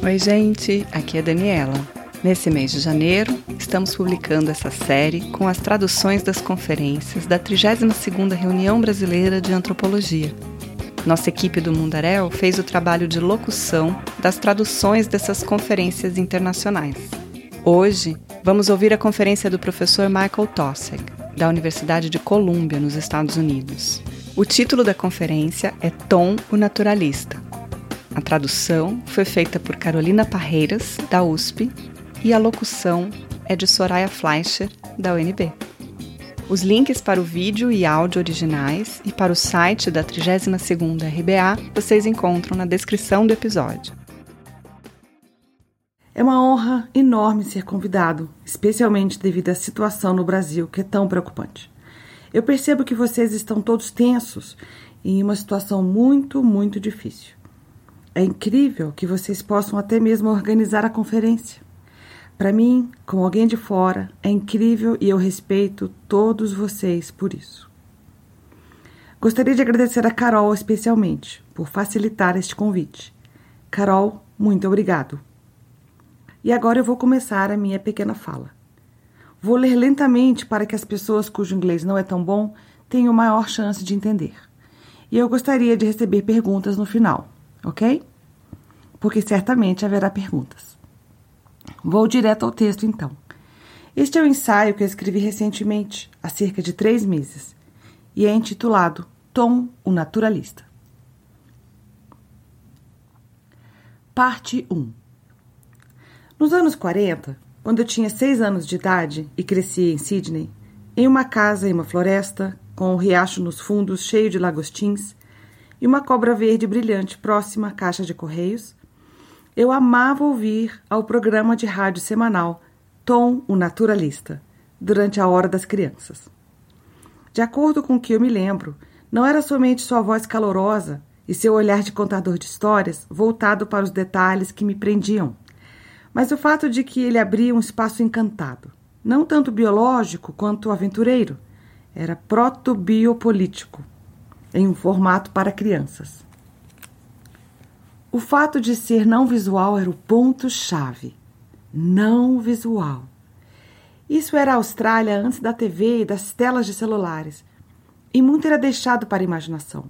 Oi, gente, aqui é Daniela. Nesse mês de janeiro, estamos publicando essa série com as traduções das conferências da 32ª Reunião Brasileira de Antropologia. Nossa equipe do Mundaréu fez o trabalho de locução das traduções dessas conferências internacionais. Hoje, vamos ouvir a conferência do professor Michael Tossek, da Universidade de Colômbia, nos Estados Unidos. O título da conferência é Tom, o Naturalista. A tradução foi feita por Carolina Parreiras, da USP, e a locução é de Soraya Fleischer, da UNB. Os links para o vídeo e áudio originais e para o site da 32ª RBA vocês encontram na descrição do episódio. É uma honra enorme ser convidado, especialmente devido à situação no Brasil que é tão preocupante. Eu percebo que vocês estão todos tensos em uma situação muito, muito difícil. É incrível que vocês possam até mesmo organizar a conferência. Para mim, como alguém de fora, é incrível e eu respeito todos vocês por isso. Gostaria de agradecer a Carol especialmente por facilitar este convite. Carol, muito obrigado. E agora eu vou começar a minha pequena fala. Vou ler lentamente para que as pessoas cujo inglês não é tão bom tenham maior chance de entender. E eu gostaria de receber perguntas no final, ok? Porque certamente haverá perguntas. Vou direto ao texto então. Este é o um ensaio que eu escrevi recentemente, há cerca de três meses, e é intitulado Tom, o Naturalista. Parte 1 Nos anos 40, quando eu tinha seis anos de idade e cresci em Sydney, em uma casa em uma floresta, com um riacho nos fundos cheio de lagostins e uma cobra verde brilhante próxima à caixa de correios, eu amava ouvir ao programa de rádio semanal Tom, o Naturalista, durante a hora das crianças. De acordo com o que eu me lembro, não era somente sua voz calorosa e seu olhar de contador de histórias voltado para os detalhes que me prendiam mas o fato de que ele abria um espaço encantado, não tanto biológico quanto aventureiro, era proto-biopolítico, em um formato para crianças. O fato de ser não visual era o ponto-chave. Não visual. Isso era a Austrália antes da TV e das telas de celulares, e muito era deixado para a imaginação,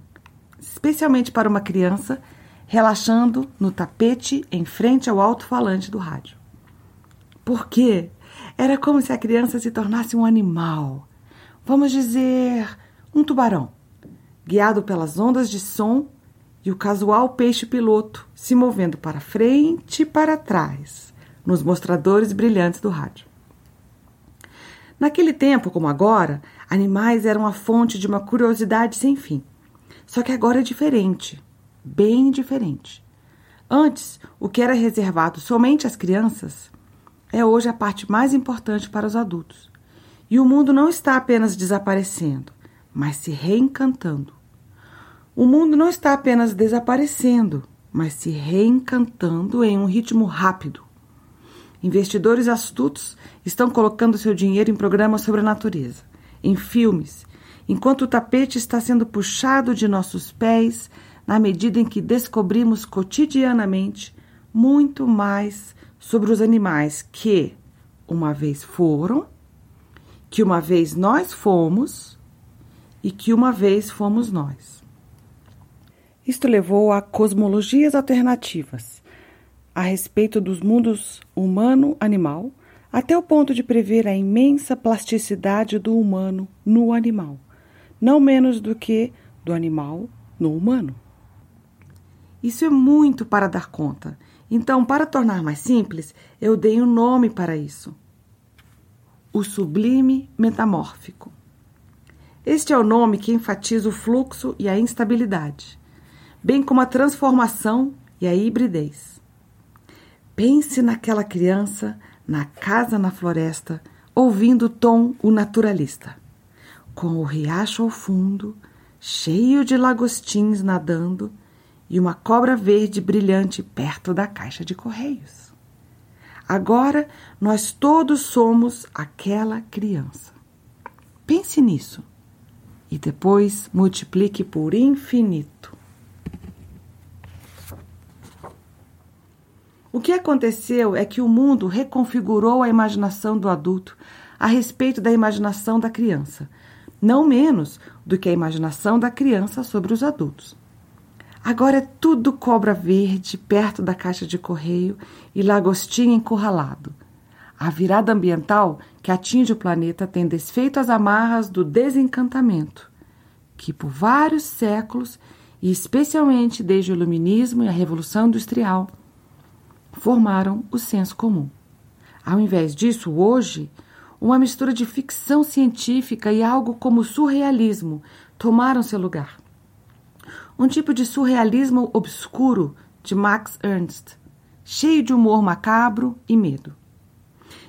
especialmente para uma criança relaxando no tapete em frente ao alto-falante do rádio. Por quê? Era como se a criança se tornasse um animal. Vamos dizer, um tubarão, guiado pelas ondas de som e o casual peixe-piloto se movendo para frente e para trás nos mostradores brilhantes do rádio. Naquele tempo, como agora, animais eram a fonte de uma curiosidade sem fim. Só que agora é diferente bem diferente. Antes, o que era reservado somente às crianças é hoje a parte mais importante para os adultos. E o mundo não está apenas desaparecendo, mas se reencantando. O mundo não está apenas desaparecendo, mas se reencantando em um ritmo rápido. Investidores astutos estão colocando seu dinheiro em programas sobre a natureza, em filmes, enquanto o tapete está sendo puxado de nossos pés na medida em que descobrimos cotidianamente muito mais sobre os animais que uma vez foram, que uma vez nós fomos e que uma vez fomos nós. Isto levou a cosmologias alternativas a respeito dos mundos humano-animal, até o ponto de prever a imensa plasticidade do humano no animal, não menos do que do animal no humano. Isso é muito para dar conta. Então, para tornar mais simples, eu dei um nome para isso: o sublime metamórfico. Este é o nome que enfatiza o fluxo e a instabilidade, bem como a transformação e a hibridez. Pense naquela criança na casa na floresta, ouvindo Tom, o naturalista, com o riacho ao fundo, cheio de lagostins nadando e uma cobra verde brilhante perto da caixa de correios. Agora nós todos somos aquela criança. Pense nisso e depois multiplique por infinito. O que aconteceu é que o mundo reconfigurou a imaginação do adulto a respeito da imaginação da criança, não menos do que a imaginação da criança sobre os adultos. Agora é tudo cobra verde perto da caixa de correio e lagostinho encurralado. A virada ambiental que atinge o planeta tem desfeito as amarras do desencantamento, que por vários séculos, e especialmente desde o Iluminismo e a Revolução Industrial, formaram o senso comum. Ao invés disso, hoje, uma mistura de ficção científica e algo como surrealismo tomaram seu lugar. Um tipo de surrealismo obscuro de Max Ernst, cheio de humor macabro e medo.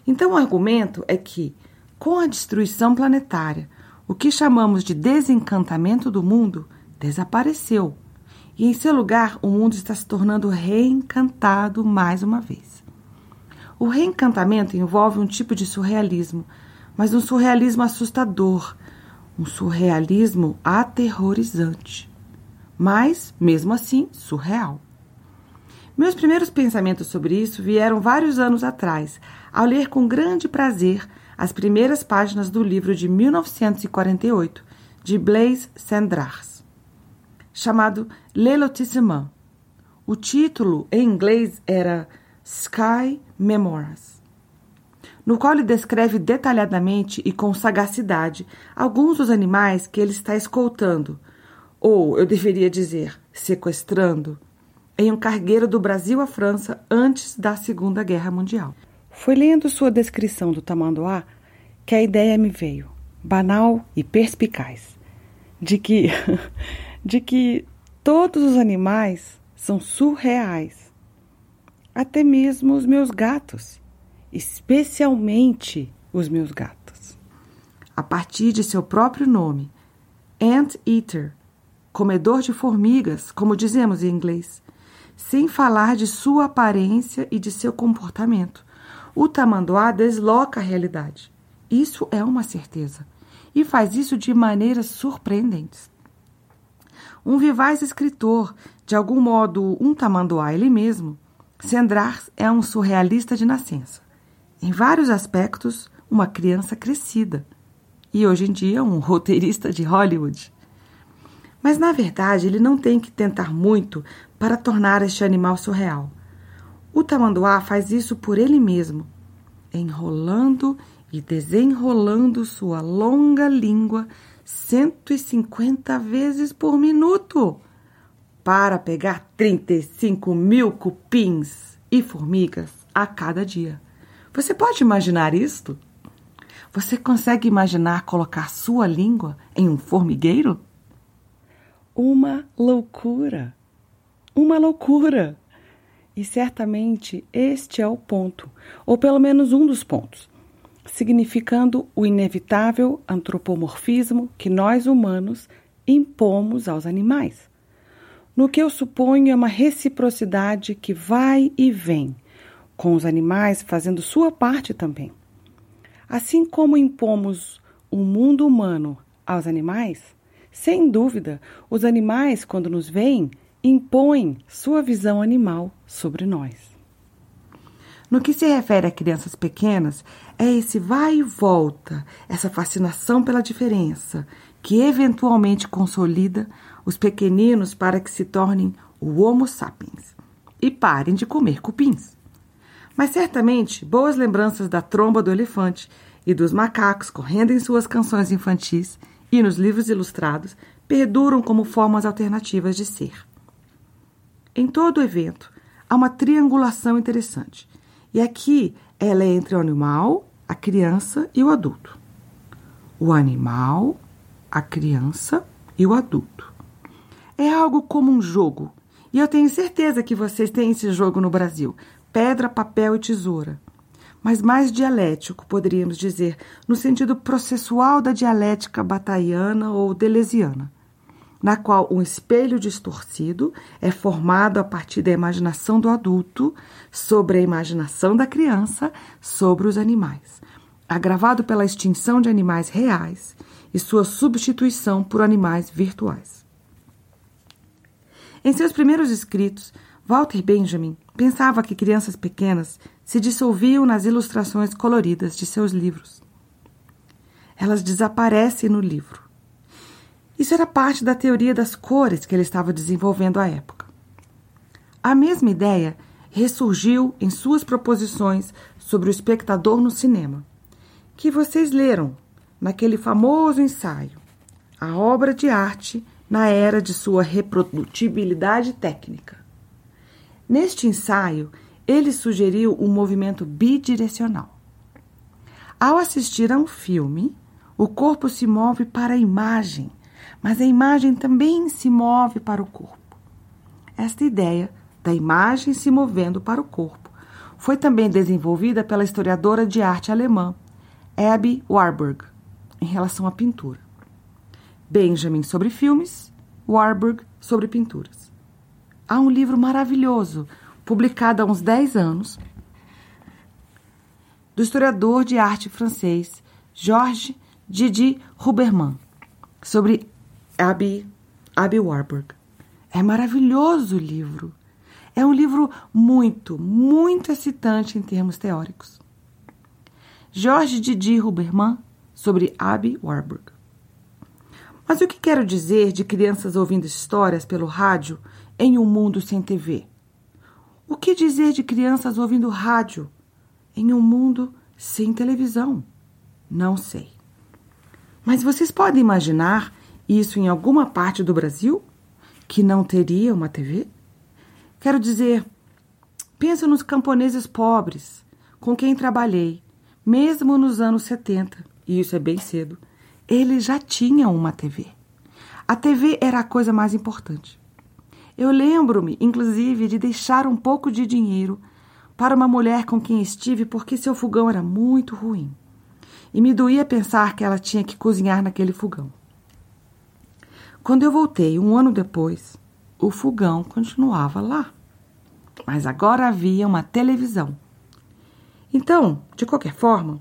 Então, o argumento é que, com a destruição planetária, o que chamamos de desencantamento do mundo desapareceu e em seu lugar o mundo está se tornando reencantado mais uma vez. O reencantamento envolve um tipo de surrealismo, mas um surrealismo assustador, um surrealismo aterrorizante, mas, mesmo assim, surreal. Meus primeiros pensamentos sobre isso vieram vários anos atrás, ao ler com grande prazer as primeiras páginas do livro de 1948 de Blaise Cendrars chamado Le Lotissement. O título em inglês era Sky Memoirs, no qual ele descreve detalhadamente e com sagacidade alguns dos animais que ele está escoltando, ou eu deveria dizer, sequestrando, em um cargueiro do Brasil à França antes da Segunda Guerra Mundial. Foi lendo sua descrição do tamanduá que a ideia me veio, banal e perspicaz, de que de que todos os animais são surreais. Até mesmo os meus gatos, especialmente os meus gatos. A partir de seu próprio nome, Ant Eater, comedor de formigas, como dizemos em inglês, sem falar de sua aparência e de seu comportamento. O tamanduá desloca a realidade. Isso é uma certeza. E faz isso de maneiras surpreendentes um vivaz escritor, de algum modo um tamanduá ele mesmo, Sendrar é um surrealista de nascença. Em vários aspectos, uma criança crescida. E hoje em dia, um roteirista de Hollywood. Mas na verdade, ele não tem que tentar muito para tornar este animal surreal. O tamanduá faz isso por ele mesmo, enrolando e desenrolando sua longa língua 150 vezes por minuto para pegar 35 mil cupins e formigas a cada dia. Você pode imaginar isto? Você consegue imaginar colocar sua língua em um formigueiro? Uma loucura! Uma loucura! E certamente este é o ponto, ou pelo menos um dos pontos significando o inevitável antropomorfismo que nós humanos impomos aos animais. No que eu suponho é uma reciprocidade que vai e vem, com os animais fazendo sua parte também. Assim como impomos o mundo humano aos animais, sem dúvida, os animais, quando nos veem, impõem sua visão animal sobre nós. No que se refere a crianças pequenas, é esse vai e volta, essa fascinação pela diferença, que eventualmente consolida os pequeninos para que se tornem o Homo sapiens e parem de comer cupins. Mas certamente boas lembranças da tromba do elefante e dos macacos correndo em suas canções infantis e nos livros ilustrados perduram como formas alternativas de ser. Em todo o evento, há uma triangulação interessante. E aqui ela é entre o animal, a criança e o adulto. O animal, a criança e o adulto. É algo como um jogo. E eu tenho certeza que vocês têm esse jogo no Brasil: pedra, papel e tesoura. Mas mais dialético, poderíamos dizer, no sentido processual da dialética bataiana ou delesiana na qual um espelho distorcido é formado a partir da imaginação do adulto sobre a imaginação da criança sobre os animais, agravado pela extinção de animais reais e sua substituição por animais virtuais. Em seus primeiros escritos, Walter Benjamin pensava que crianças pequenas se dissolviam nas ilustrações coloridas de seus livros. Elas desaparecem no livro. Isso era parte da teoria das cores que ele estava desenvolvendo à época. A mesma ideia ressurgiu em suas proposições sobre o espectador no cinema, que vocês leram naquele famoso ensaio, a obra de arte na era de sua reprodutibilidade técnica. Neste ensaio, ele sugeriu um movimento bidirecional. Ao assistir a um filme, o corpo se move para a imagem, mas a imagem também se move para o corpo. Esta ideia da imagem se movendo para o corpo foi também desenvolvida pela historiadora de arte alemã Abby Warburg em relação à pintura. Benjamin sobre filmes, Warburg sobre pinturas. Há um livro maravilhoso publicado há uns 10 anos, do historiador de arte francês Georges Didi Huberman, sobre Abby, Abby Warburg. É maravilhoso o livro. É um livro muito, muito excitante em termos teóricos. Georges Didi Huberman, sobre Abby Warburg. Mas o que quero dizer de crianças ouvindo histórias pelo rádio em um mundo sem TV? O que dizer de crianças ouvindo rádio em um mundo sem televisão? Não sei. Mas vocês podem imaginar isso em alguma parte do Brasil que não teria uma TV? Quero dizer, penso nos camponeses pobres com quem trabalhei, mesmo nos anos 70, e isso é bem cedo. Eles já tinham uma TV. A TV era a coisa mais importante. Eu lembro-me, inclusive, de deixar um pouco de dinheiro para uma mulher com quem estive porque seu fogão era muito ruim. E me doía pensar que ela tinha que cozinhar naquele fogão. Quando eu voltei, um ano depois, o fogão continuava lá. Mas agora havia uma televisão. Então, de qualquer forma,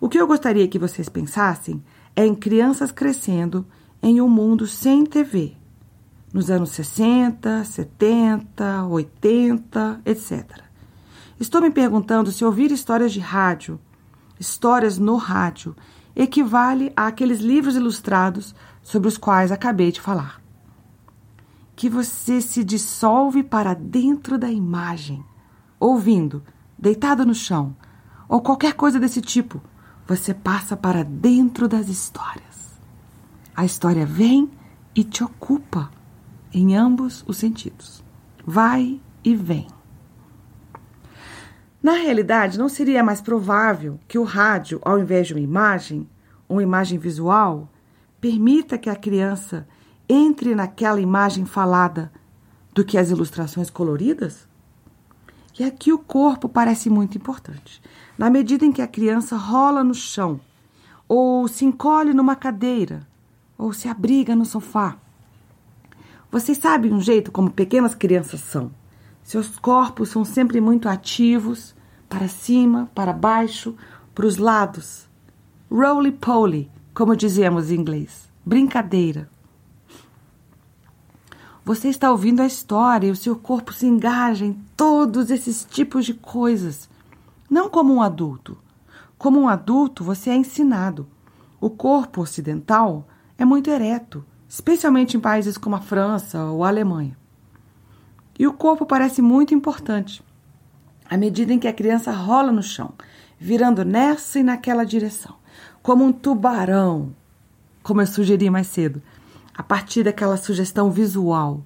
o que eu gostaria que vocês pensassem é em crianças crescendo em um mundo sem TV, nos anos 60, 70, 80, etc. Estou me perguntando se ouvir histórias de rádio, histórias no rádio, equivale àqueles livros ilustrados sobre os quais acabei de falar. Que você se dissolve para dentro da imagem, ouvindo, deitado no chão, ou qualquer coisa desse tipo, você passa para dentro das histórias. A história vem e te ocupa em ambos os sentidos. Vai e vem. Na realidade, não seria mais provável que o rádio, ao invés de uma imagem, uma imagem visual, permita que a criança entre naquela imagem falada do que as ilustrações coloridas? E aqui o corpo parece muito importante. Na medida em que a criança rola no chão, ou se encolhe numa cadeira, ou se abriga no sofá. Vocês sabem um jeito como pequenas crianças são. Seus corpos são sempre muito ativos, para cima, para baixo, para os lados. Roly-poly, como dizemos em inglês. Brincadeira. Você está ouvindo a história e o seu corpo se engaja em todos esses tipos de coisas. Não como um adulto. Como um adulto, você é ensinado. O corpo ocidental é muito ereto, especialmente em países como a França ou a Alemanha. E o corpo parece muito importante à medida em que a criança rola no chão, virando nessa e naquela direção, como um tubarão, como eu sugeri mais cedo, a partir daquela sugestão visual,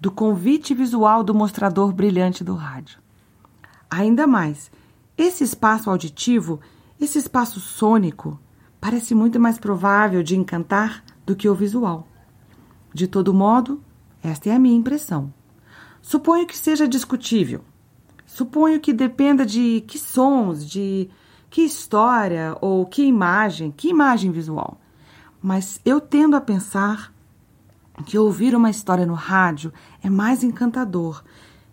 do convite visual do mostrador brilhante do rádio. Ainda mais, esse espaço auditivo, esse espaço sônico, parece muito mais provável de encantar do que o visual. De todo modo, esta é a minha impressão. Suponho que seja discutível. Suponho que dependa de que sons, de que história ou que imagem, que imagem visual. Mas eu tendo a pensar que ouvir uma história no rádio é mais encantador,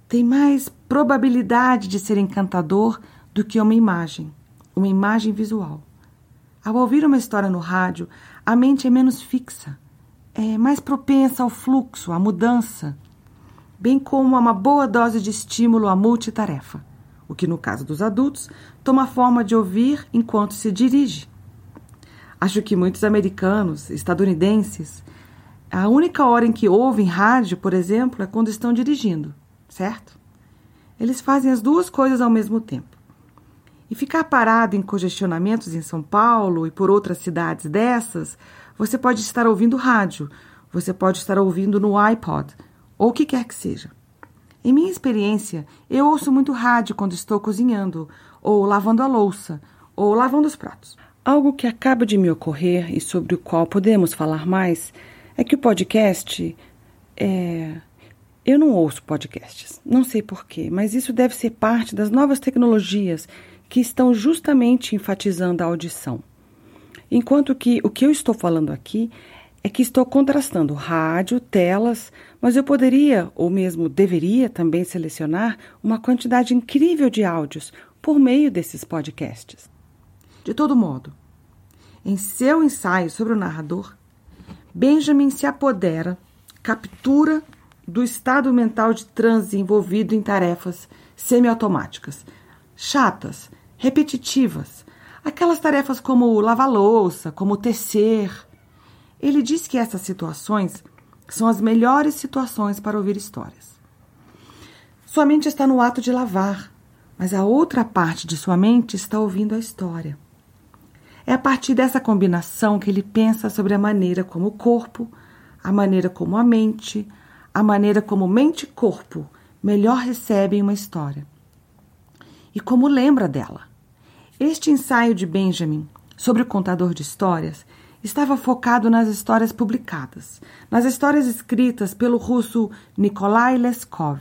tem mais probabilidade de ser encantador do que uma imagem, uma imagem visual. Ao ouvir uma história no rádio, a mente é menos fixa, é mais propensa ao fluxo, à mudança. Bem como a uma boa dose de estímulo à multitarefa, o que no caso dos adultos toma a forma de ouvir enquanto se dirige. Acho que muitos americanos, estadunidenses, a única hora em que ouvem rádio, por exemplo, é quando estão dirigindo, certo? Eles fazem as duas coisas ao mesmo tempo. E ficar parado em congestionamentos em São Paulo e por outras cidades dessas, você pode estar ouvindo rádio, você pode estar ouvindo no iPod, ou o que quer que seja. Em minha experiência, eu ouço muito rádio quando estou cozinhando, ou lavando a louça, ou lavando os pratos. Algo que acaba de me ocorrer e sobre o qual podemos falar mais é que o podcast é. Eu não ouço podcasts, não sei porquê, mas isso deve ser parte das novas tecnologias que estão justamente enfatizando a audição. Enquanto que o que eu estou falando aqui é que estou contrastando rádio, telas, mas eu poderia, ou mesmo deveria também selecionar uma quantidade incrível de áudios por meio desses podcasts. De todo modo, em seu ensaio sobre o narrador, Benjamin se apodera, captura do estado mental de transe envolvido em tarefas semiautomáticas, chatas, repetitivas, aquelas tarefas como lavar louça, como tecer. Ele diz que essas situações são as melhores situações para ouvir histórias. Sua mente está no ato de lavar, mas a outra parte de sua mente está ouvindo a história. É a partir dessa combinação que ele pensa sobre a maneira como o corpo, a maneira como a mente, a maneira como mente e corpo melhor recebem uma história. E como lembra dela. Este ensaio de Benjamin sobre o contador de histórias estava focado nas histórias publicadas, nas histórias escritas pelo russo Nikolai Leskov,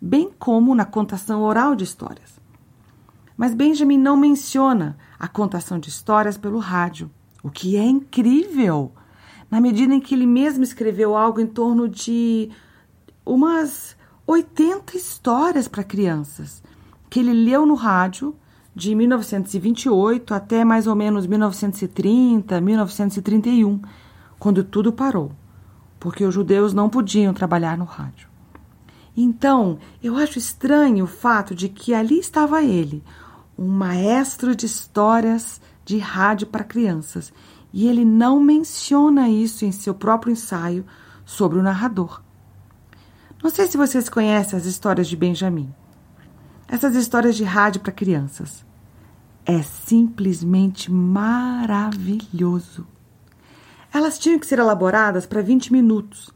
bem como na contação oral de histórias. Mas Benjamin não menciona a contação de histórias pelo rádio, o que é incrível, na medida em que ele mesmo escreveu algo em torno de umas 80 histórias para crianças, que ele leu no rádio de 1928 até mais ou menos 1930, 1931, quando tudo parou, porque os judeus não podiam trabalhar no rádio. Então, eu acho estranho o fato de que ali estava ele, um maestro de histórias de rádio para crianças, e ele não menciona isso em seu próprio ensaio sobre o narrador. Não sei se vocês conhecem as histórias de Benjamin. Essas histórias de rádio para crianças. É simplesmente maravilhoso. Elas tinham que ser elaboradas para 20 minutos.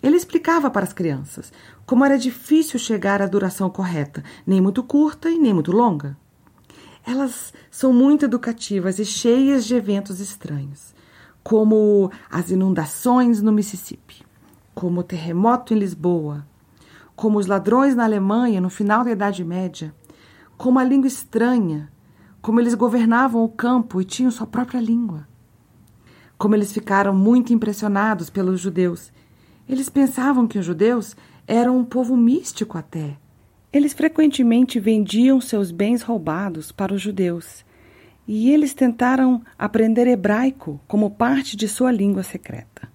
Ele explicava para as crianças como era difícil chegar à duração correta, nem muito curta e nem muito longa. Elas são muito educativas e cheias de eventos estranhos, como as inundações no Mississippi, como o terremoto em Lisboa, como os ladrões na Alemanha no final da Idade Média, como a língua estranha, como eles governavam o campo e tinham sua própria língua. Como eles ficaram muito impressionados pelos judeus. Eles pensavam que os judeus eram um povo místico até, eles frequentemente vendiam seus bens roubados para os judeus e eles tentaram aprender hebraico como parte de sua língua secreta.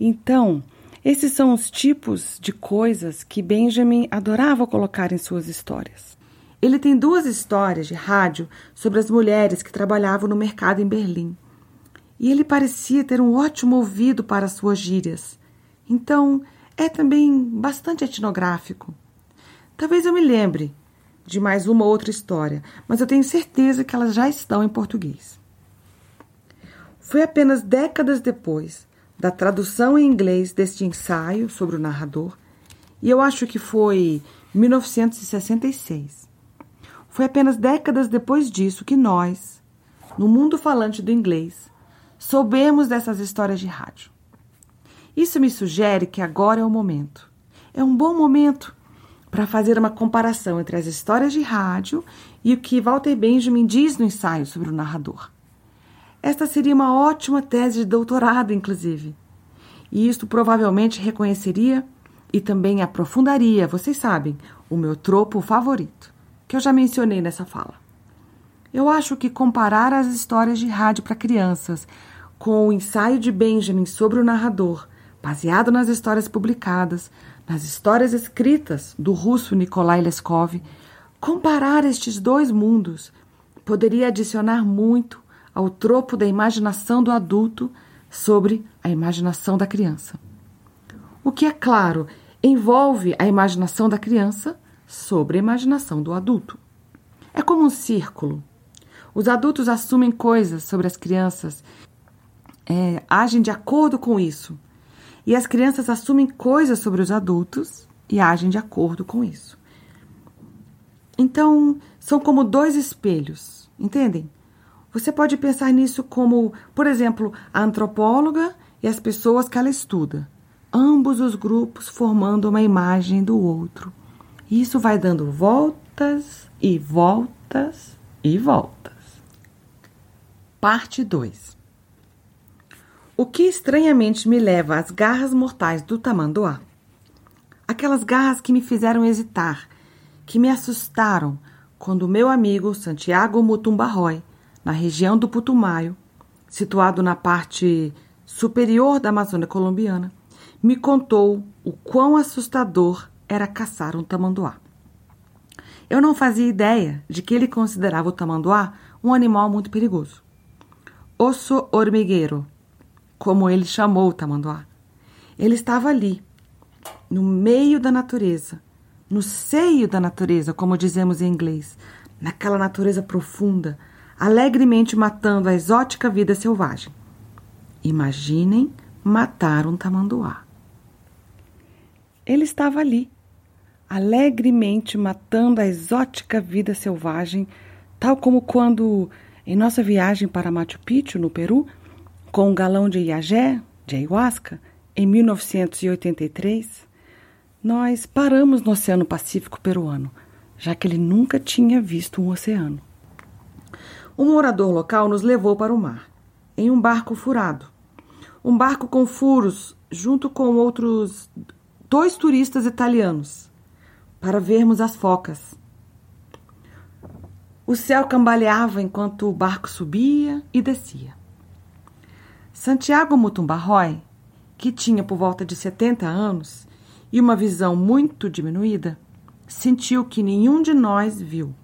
Então, esses são os tipos de coisas que Benjamin adorava colocar em suas histórias. Ele tem duas histórias de rádio sobre as mulheres que trabalhavam no mercado em Berlim. E ele parecia ter um ótimo ouvido para suas gírias. Então, é também bastante etnográfico. Talvez eu me lembre de mais uma outra história, mas eu tenho certeza que elas já estão em português. Foi apenas décadas depois da tradução em inglês deste ensaio sobre o narrador, e eu acho que foi 1966. Foi apenas décadas depois disso que nós, no mundo falante do inglês, soubemos dessas histórias de rádio. Isso me sugere que agora é o momento. É um bom momento para fazer uma comparação entre as histórias de rádio e o que Walter Benjamin diz no ensaio sobre o narrador. Esta seria uma ótima tese de doutorado, inclusive. E isto provavelmente reconheceria e também aprofundaria, vocês sabem, o meu tropo favorito, que eu já mencionei nessa fala. Eu acho que comparar as histórias de rádio para crianças com o ensaio de Benjamin sobre o narrador, baseado nas histórias publicadas, nas histórias escritas do russo Nikolai Leskov, comparar estes dois mundos poderia adicionar muito ao tropo da imaginação do adulto sobre a imaginação da criança. O que, é claro, envolve a imaginação da criança sobre a imaginação do adulto. É como um círculo. Os adultos assumem coisas sobre as crianças, é, agem de acordo com isso. E as crianças assumem coisas sobre os adultos e agem de acordo com isso. Então, são como dois espelhos, entendem? Você pode pensar nisso como, por exemplo, a antropóloga e as pessoas que ela estuda. Ambos os grupos formando uma imagem do outro. Isso vai dando voltas e voltas e voltas. Parte 2 O que estranhamente me leva às garras mortais do tamanduá. Aquelas garras que me fizeram hesitar, que me assustaram quando meu amigo Santiago Mutumbarroy na região do Putumayo, situado na parte superior da Amazônia colombiana, me contou o quão assustador era caçar um tamanduá. Eu não fazia ideia de que ele considerava o tamanduá um animal muito perigoso. Osso hormigueiro, como ele chamou o tamanduá. Ele estava ali, no meio da natureza, no seio da natureza, como dizemos em inglês, naquela natureza profunda, alegremente matando a exótica vida selvagem. Imaginem matar um tamanduá. Ele estava ali, alegremente matando a exótica vida selvagem, tal como quando, em nossa viagem para Machu Picchu, no Peru, com um galão de iagé, de ayahuasca, em 1983, nós paramos no Oceano Pacífico peruano, já que ele nunca tinha visto um oceano. Um morador local nos levou para o mar, em um barco furado. Um barco com furos, junto com outros dois turistas italianos, para vermos as focas. O céu cambaleava enquanto o barco subia e descia. Santiago Mutumbarroy, que tinha por volta de 70 anos e uma visão muito diminuída, sentiu que nenhum de nós viu.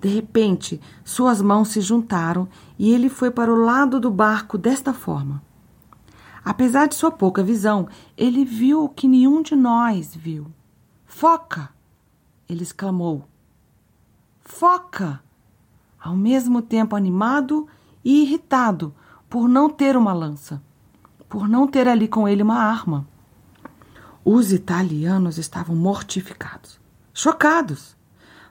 De repente, suas mãos se juntaram e ele foi para o lado do barco desta forma. Apesar de sua pouca visão, ele viu o que nenhum de nós viu. Foca! Ele exclamou. Foca! Ao mesmo tempo animado e irritado por não ter uma lança, por não ter ali com ele uma arma. Os italianos estavam mortificados, chocados.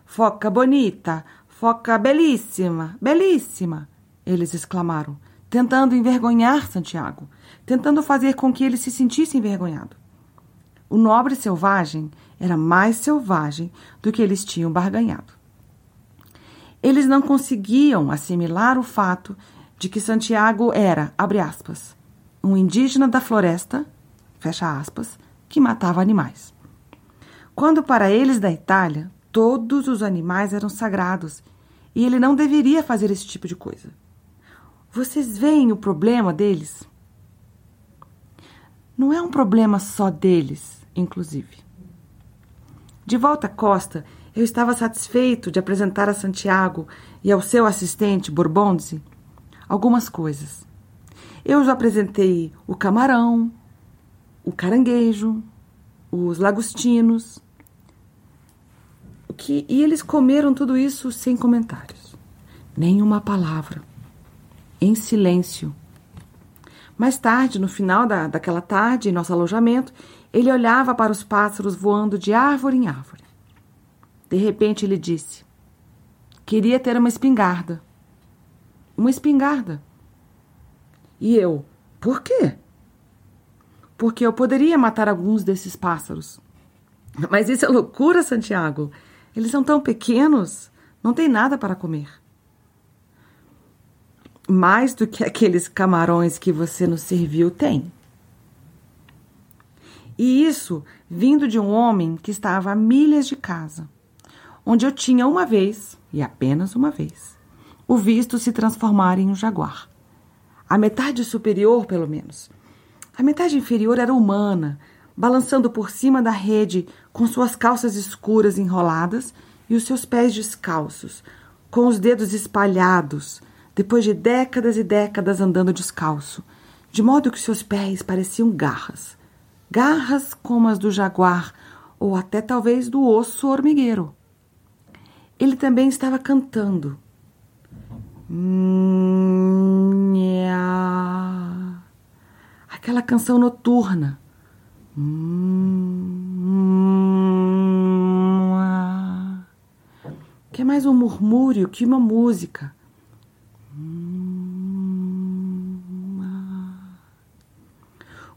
Foca bonita, Foca belíssima, belíssima! Eles exclamaram, tentando envergonhar Santiago, tentando fazer com que ele se sentisse envergonhado. O nobre selvagem era mais selvagem do que eles tinham barganhado. Eles não conseguiam assimilar o fato de que Santiago era, abre aspas, um indígena da floresta, fecha aspas, que matava animais. Quando para eles da Itália Todos os animais eram sagrados e ele não deveria fazer esse tipo de coisa. Vocês veem o problema deles? Não é um problema só deles, inclusive. De volta à costa, eu estava satisfeito de apresentar a Santiago e ao seu assistente Bourbonzi algumas coisas. Eu já apresentei o camarão, o caranguejo, os lagostinos que e eles comeram tudo isso sem comentários, nenhuma palavra, em silêncio. Mais tarde, no final da, daquela tarde, em nosso alojamento, ele olhava para os pássaros voando de árvore em árvore. De repente, ele disse: Queria ter uma espingarda. Uma espingarda. E eu: Por quê? Porque eu poderia matar alguns desses pássaros. Mas isso é loucura, Santiago. Eles são tão pequenos, não tem nada para comer. Mais do que aqueles camarões que você nos serviu tem. E isso vindo de um homem que estava a milhas de casa, onde eu tinha uma vez, e apenas uma vez, o visto se transformar em um jaguar. A metade superior, pelo menos. A metade inferior era humana, balançando por cima da rede com suas calças escuras enroladas e os seus pés descalços, com os dedos espalhados, depois de décadas e décadas andando descalço, de modo que seus pés pareciam garras. Garras como as do jaguar ou até talvez do osso hormigueiro. Ele também estava cantando. Aquela canção noturna. Que é mais um murmúrio que uma música.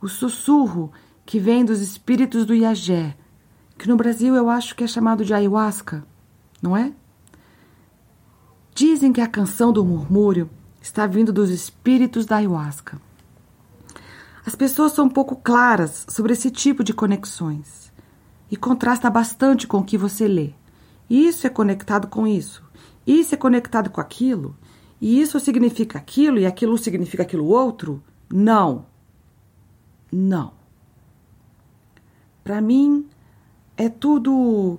O sussurro que vem dos espíritos do Iagé, que no Brasil eu acho que é chamado de ayahuasca, não é? Dizem que a canção do murmúrio está vindo dos espíritos da ayahuasca. As pessoas são pouco claras sobre esse tipo de conexões e contrasta bastante com o que você lê. Isso é conectado com isso, isso é conectado com aquilo, e isso significa aquilo e aquilo significa aquilo outro? Não. Não. Para mim é tudo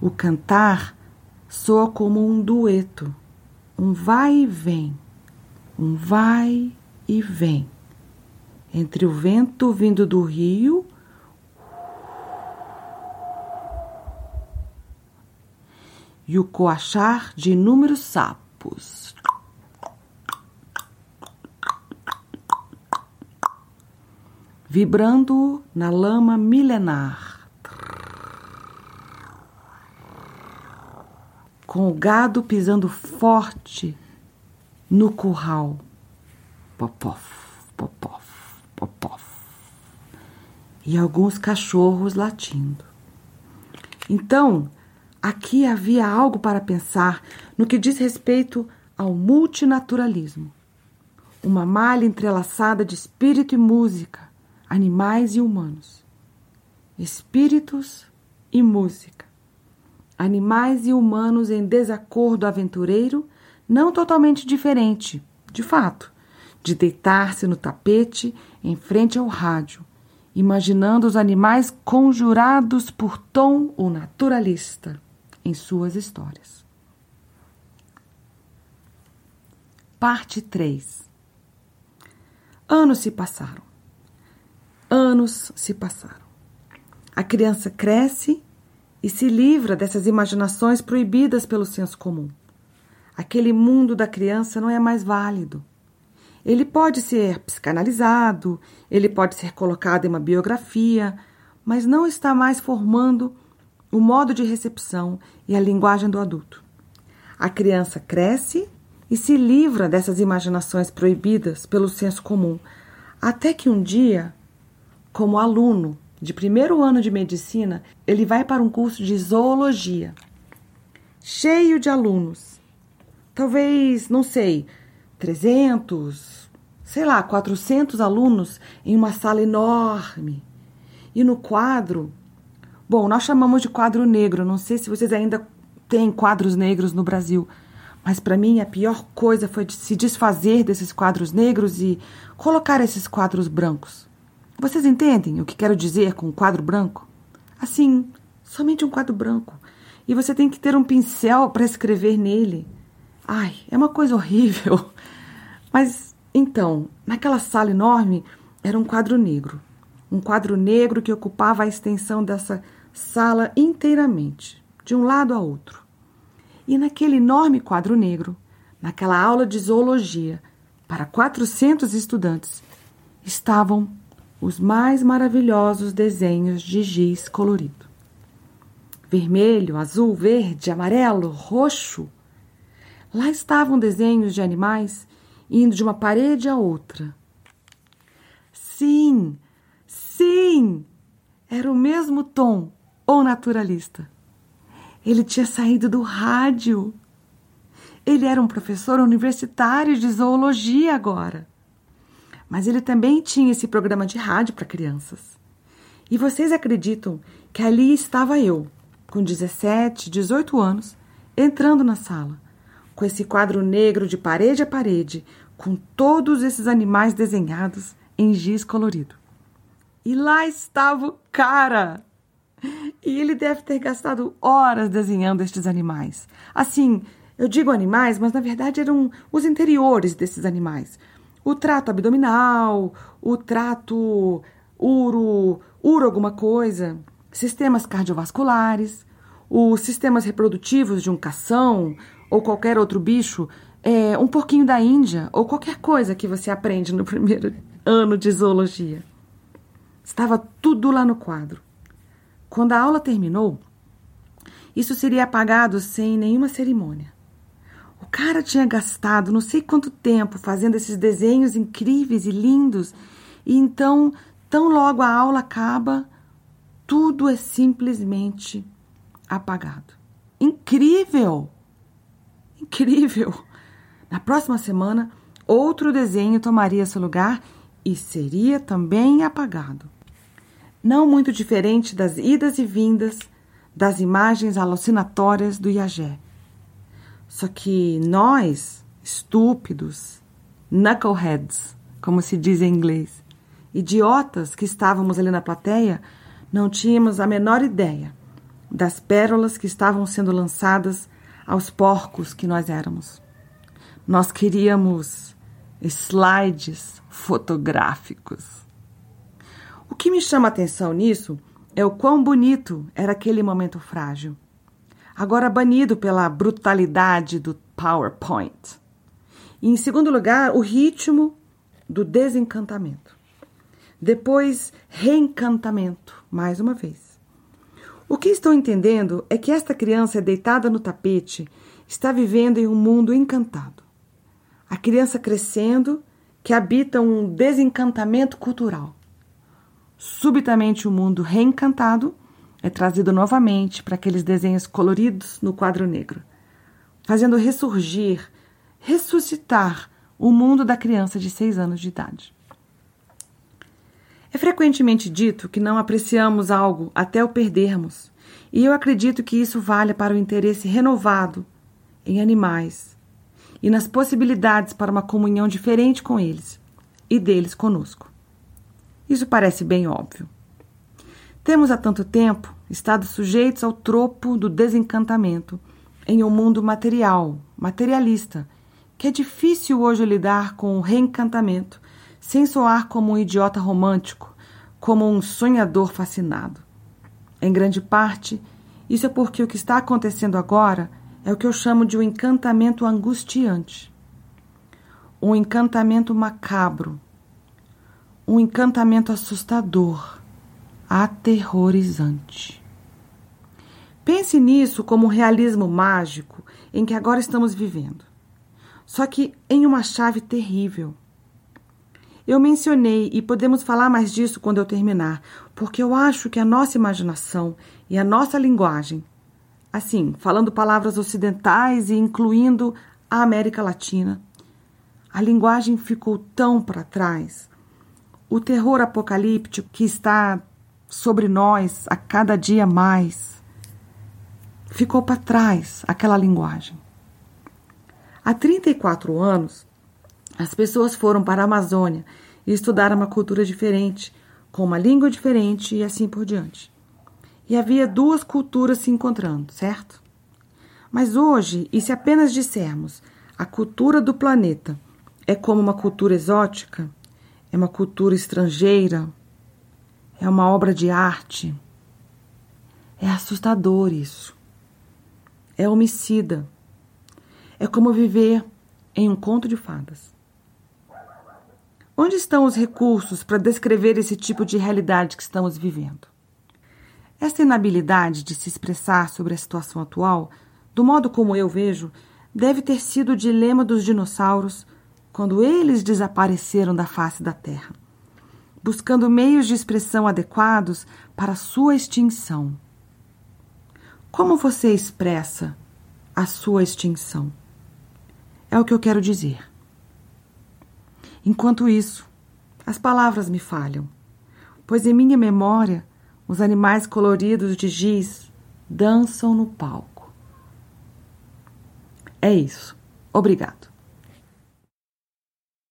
o cantar soa como um dueto, um vai e vem, um vai e vem, entre o vento vindo do rio e o coachar de inúmeros sapos. Vibrando na lama milenar, com o gado pisando forte no curral. Popof, popof, popof. E alguns cachorros latindo. Então, Aqui havia algo para pensar no que diz respeito ao multinaturalismo. Uma malha entrelaçada de espírito e música, animais e humanos. Espíritos e música. Animais e humanos em desacordo aventureiro, não totalmente diferente, de fato, de deitar-se no tapete em frente ao rádio, imaginando os animais conjurados por tom o naturalista em suas histórias. Parte 3 Anos se passaram. Anos se passaram. A criança cresce e se livra dessas imaginações proibidas pelo senso comum. Aquele mundo da criança não é mais válido. Ele pode ser psicanalizado, ele pode ser colocado em uma biografia, mas não está mais formando o modo de recepção e a linguagem do adulto. A criança cresce e se livra dessas imaginações proibidas pelo senso comum, até que um dia, como aluno de primeiro ano de medicina, ele vai para um curso de zoologia, cheio de alunos. Talvez, não sei, 300, sei lá, 400 alunos em uma sala enorme. E no quadro Bom, nós chamamos de quadro negro. Não sei se vocês ainda têm quadros negros no Brasil, mas para mim a pior coisa foi de se desfazer desses quadros negros e colocar esses quadros brancos. Vocês entendem o que quero dizer com um quadro branco? Assim, somente um quadro branco. E você tem que ter um pincel para escrever nele. Ai, é uma coisa horrível. Mas então, naquela sala enorme era um quadro negro. Um quadro negro que ocupava a extensão dessa sala inteiramente, de um lado a outro. E naquele enorme quadro negro, naquela aula de zoologia, para 400 estudantes, estavam os mais maravilhosos desenhos de giz colorido. Vermelho, azul, verde, amarelo, roxo. Lá estavam desenhos de animais indo de uma parede a outra. Sim, sim, era o mesmo tom ou naturalista. Ele tinha saído do rádio. Ele era um professor universitário de zoologia agora. Mas ele também tinha esse programa de rádio para crianças. E vocês acreditam que ali estava eu, com 17, 18 anos, entrando na sala, com esse quadro negro de parede a parede, com todos esses animais desenhados em giz colorido. E lá estava o cara! E ele deve ter gastado horas desenhando estes animais. Assim, eu digo animais, mas na verdade eram os interiores desses animais. O trato abdominal, o trato uro, uro alguma coisa, sistemas cardiovasculares, os sistemas reprodutivos de um cação ou qualquer outro bicho, é, um pouquinho da Índia ou qualquer coisa que você aprende no primeiro ano de zoologia. Estava tudo lá no quadro. Quando a aula terminou, isso seria apagado sem nenhuma cerimônia. O cara tinha gastado não sei quanto tempo fazendo esses desenhos incríveis e lindos, e então, tão logo a aula acaba, tudo é simplesmente apagado. Incrível! Incrível! Na próxima semana, outro desenho tomaria seu lugar e seria também apagado não muito diferente das idas e vindas das imagens alucinatórias do Iagé. Só que nós, estúpidos, knuckleheads, como se diz em inglês, idiotas que estávamos ali na plateia, não tínhamos a menor ideia das pérolas que estavam sendo lançadas aos porcos que nós éramos. Nós queríamos slides fotográficos. O que me chama a atenção nisso é o quão bonito era aquele momento frágil, agora banido pela brutalidade do PowerPoint. E, em segundo lugar, o ritmo do desencantamento. Depois, reencantamento, mais uma vez. O que estou entendendo é que esta criança deitada no tapete está vivendo em um mundo encantado. A criança crescendo que habita um desencantamento cultural. Subitamente o mundo reencantado é trazido novamente para aqueles desenhos coloridos no quadro negro, fazendo ressurgir, ressuscitar o mundo da criança de seis anos de idade. É frequentemente dito que não apreciamos algo até o perdermos, e eu acredito que isso vale para o interesse renovado em animais e nas possibilidades para uma comunhão diferente com eles e deles conosco. Isso parece bem óbvio. Temos há tanto tempo estado sujeitos ao tropo do desencantamento em um mundo material, materialista, que é difícil hoje lidar com o reencantamento sem soar como um idiota romântico, como um sonhador fascinado. Em grande parte, isso é porque o que está acontecendo agora é o que eu chamo de um encantamento angustiante. Um encantamento macabro, um encantamento assustador, aterrorizante. Pense nisso como um realismo mágico em que agora estamos vivendo, só que em uma chave terrível. Eu mencionei, e podemos falar mais disso quando eu terminar, porque eu acho que a nossa imaginação e a nossa linguagem, assim, falando palavras ocidentais e incluindo a América Latina, a linguagem ficou tão para trás o terror apocalíptico que está sobre nós a cada dia mais ficou para trás aquela linguagem. Há 34 anos, as pessoas foram para a Amazônia e estudaram uma cultura diferente, com uma língua diferente e assim por diante. E havia duas culturas se encontrando, certo? Mas hoje, e se apenas dissermos a cultura do planeta é como uma cultura exótica, é uma cultura estrangeira, é uma obra de arte. É assustador isso. É homicida. É como viver em um conto de fadas. Onde estão os recursos para descrever esse tipo de realidade que estamos vivendo? Essa inabilidade de se expressar sobre a situação atual, do modo como eu vejo, deve ter sido o dilema dos dinossauros quando eles desapareceram da face da Terra, buscando meios de expressão adequados para sua extinção. Como você expressa a sua extinção? É o que eu quero dizer. Enquanto isso, as palavras me falham, pois em minha memória os animais coloridos de giz dançam no palco. É isso. Obrigado.